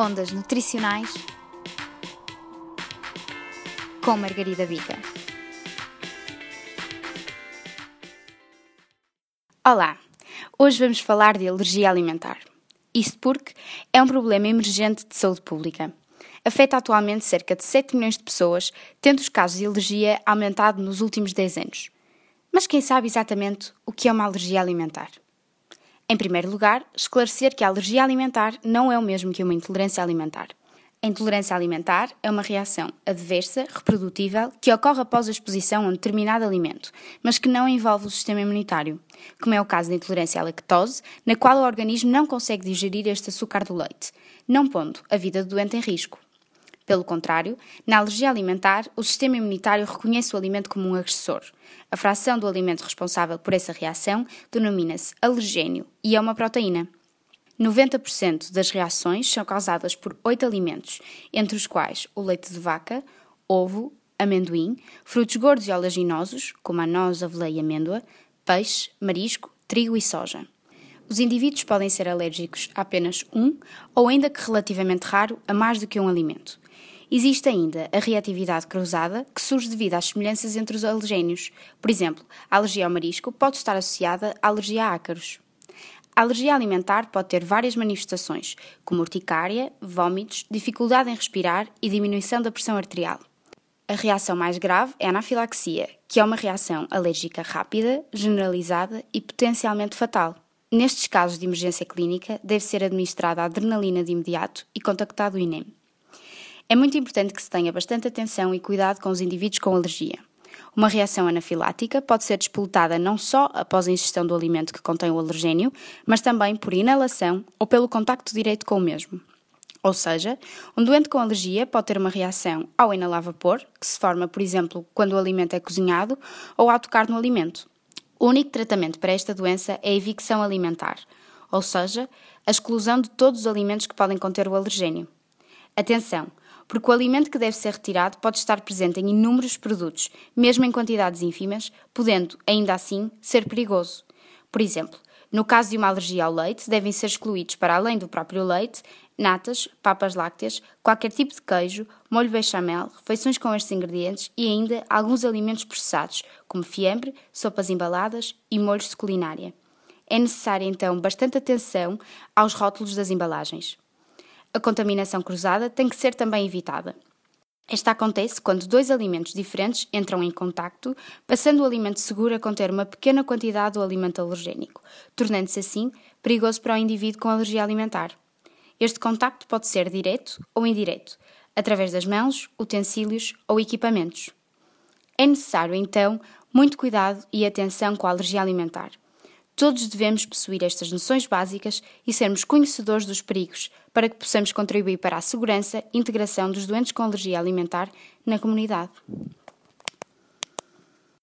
Ondas Nutricionais com Margarida Bica. Olá! Hoje vamos falar de alergia alimentar. Isto porque é um problema emergente de saúde pública. Afeta atualmente cerca de 7 milhões de pessoas, tendo os casos de alergia aumentado nos últimos 10 anos. Mas quem sabe exatamente o que é uma alergia alimentar? Em primeiro lugar, esclarecer que a alergia alimentar não é o mesmo que uma intolerância alimentar. A intolerância alimentar é uma reação adversa, reprodutível, que ocorre após a exposição a um determinado alimento, mas que não envolve o sistema imunitário, como é o caso da intolerância à lactose, na qual o organismo não consegue digerir este açúcar do leite, não pondo a vida do doente em risco. Pelo contrário, na alergia alimentar, o sistema imunitário reconhece o alimento como um agressor. A fração do alimento responsável por essa reação denomina-se alergênio e é uma proteína. 90% das reações são causadas por oito alimentos, entre os quais o leite de vaca, ovo, amendoim, frutos gordos e oleaginosos, como a noz, aveia e amêndoa, peixe, marisco, trigo e soja. Os indivíduos podem ser alérgicos a apenas um, ou ainda que relativamente raro, a mais do que um alimento. Existe ainda a reatividade cruzada, que surge devido às semelhanças entre os alergénios. Por exemplo, a alergia ao marisco pode estar associada à alergia a ácaros. A alergia alimentar pode ter várias manifestações, como urticária, vômitos, dificuldade em respirar e diminuição da pressão arterial. A reação mais grave é a anafilaxia, que é uma reação alérgica rápida, generalizada e potencialmente fatal. Nestes casos de emergência clínica, deve ser administrada adrenalina de imediato e contactado o INEM. É muito importante que se tenha bastante atenção e cuidado com os indivíduos com alergia. Uma reação anafilática pode ser despoletada não só após a ingestão do alimento que contém o alergênio, mas também por inalação ou pelo contacto direto com o mesmo. Ou seja, um doente com alergia pode ter uma reação ao inalar vapor, que se forma, por exemplo, quando o alimento é cozinhado, ou ao tocar no alimento. O único tratamento para esta doença é a evicção alimentar, ou seja, a exclusão de todos os alimentos que podem conter o alergênio. Atenção! Porque o alimento que deve ser retirado pode estar presente em inúmeros produtos, mesmo em quantidades ínfimas, podendo, ainda assim, ser perigoso. Por exemplo, no caso de uma alergia ao leite, devem ser excluídos, para além do próprio leite, natas, papas lácteas, qualquer tipo de queijo, molho bechamel, refeições com estes ingredientes e ainda alguns alimentos processados, como fiambre, sopas embaladas e molhos de culinária. É necessária então bastante atenção aos rótulos das embalagens. A contaminação cruzada tem que ser também evitada. Esta acontece quando dois alimentos diferentes entram em contacto, passando o alimento seguro a conter uma pequena quantidade do alimento alergénico, tornando-se assim perigoso para o indivíduo com alergia alimentar. Este contacto pode ser direto ou indireto, através das mãos, utensílios ou equipamentos. É necessário, então, muito cuidado e atenção com a alergia alimentar. Todos devemos possuir estas noções básicas e sermos conhecedores dos perigos para que possamos contribuir para a segurança e integração dos doentes com alergia alimentar na comunidade.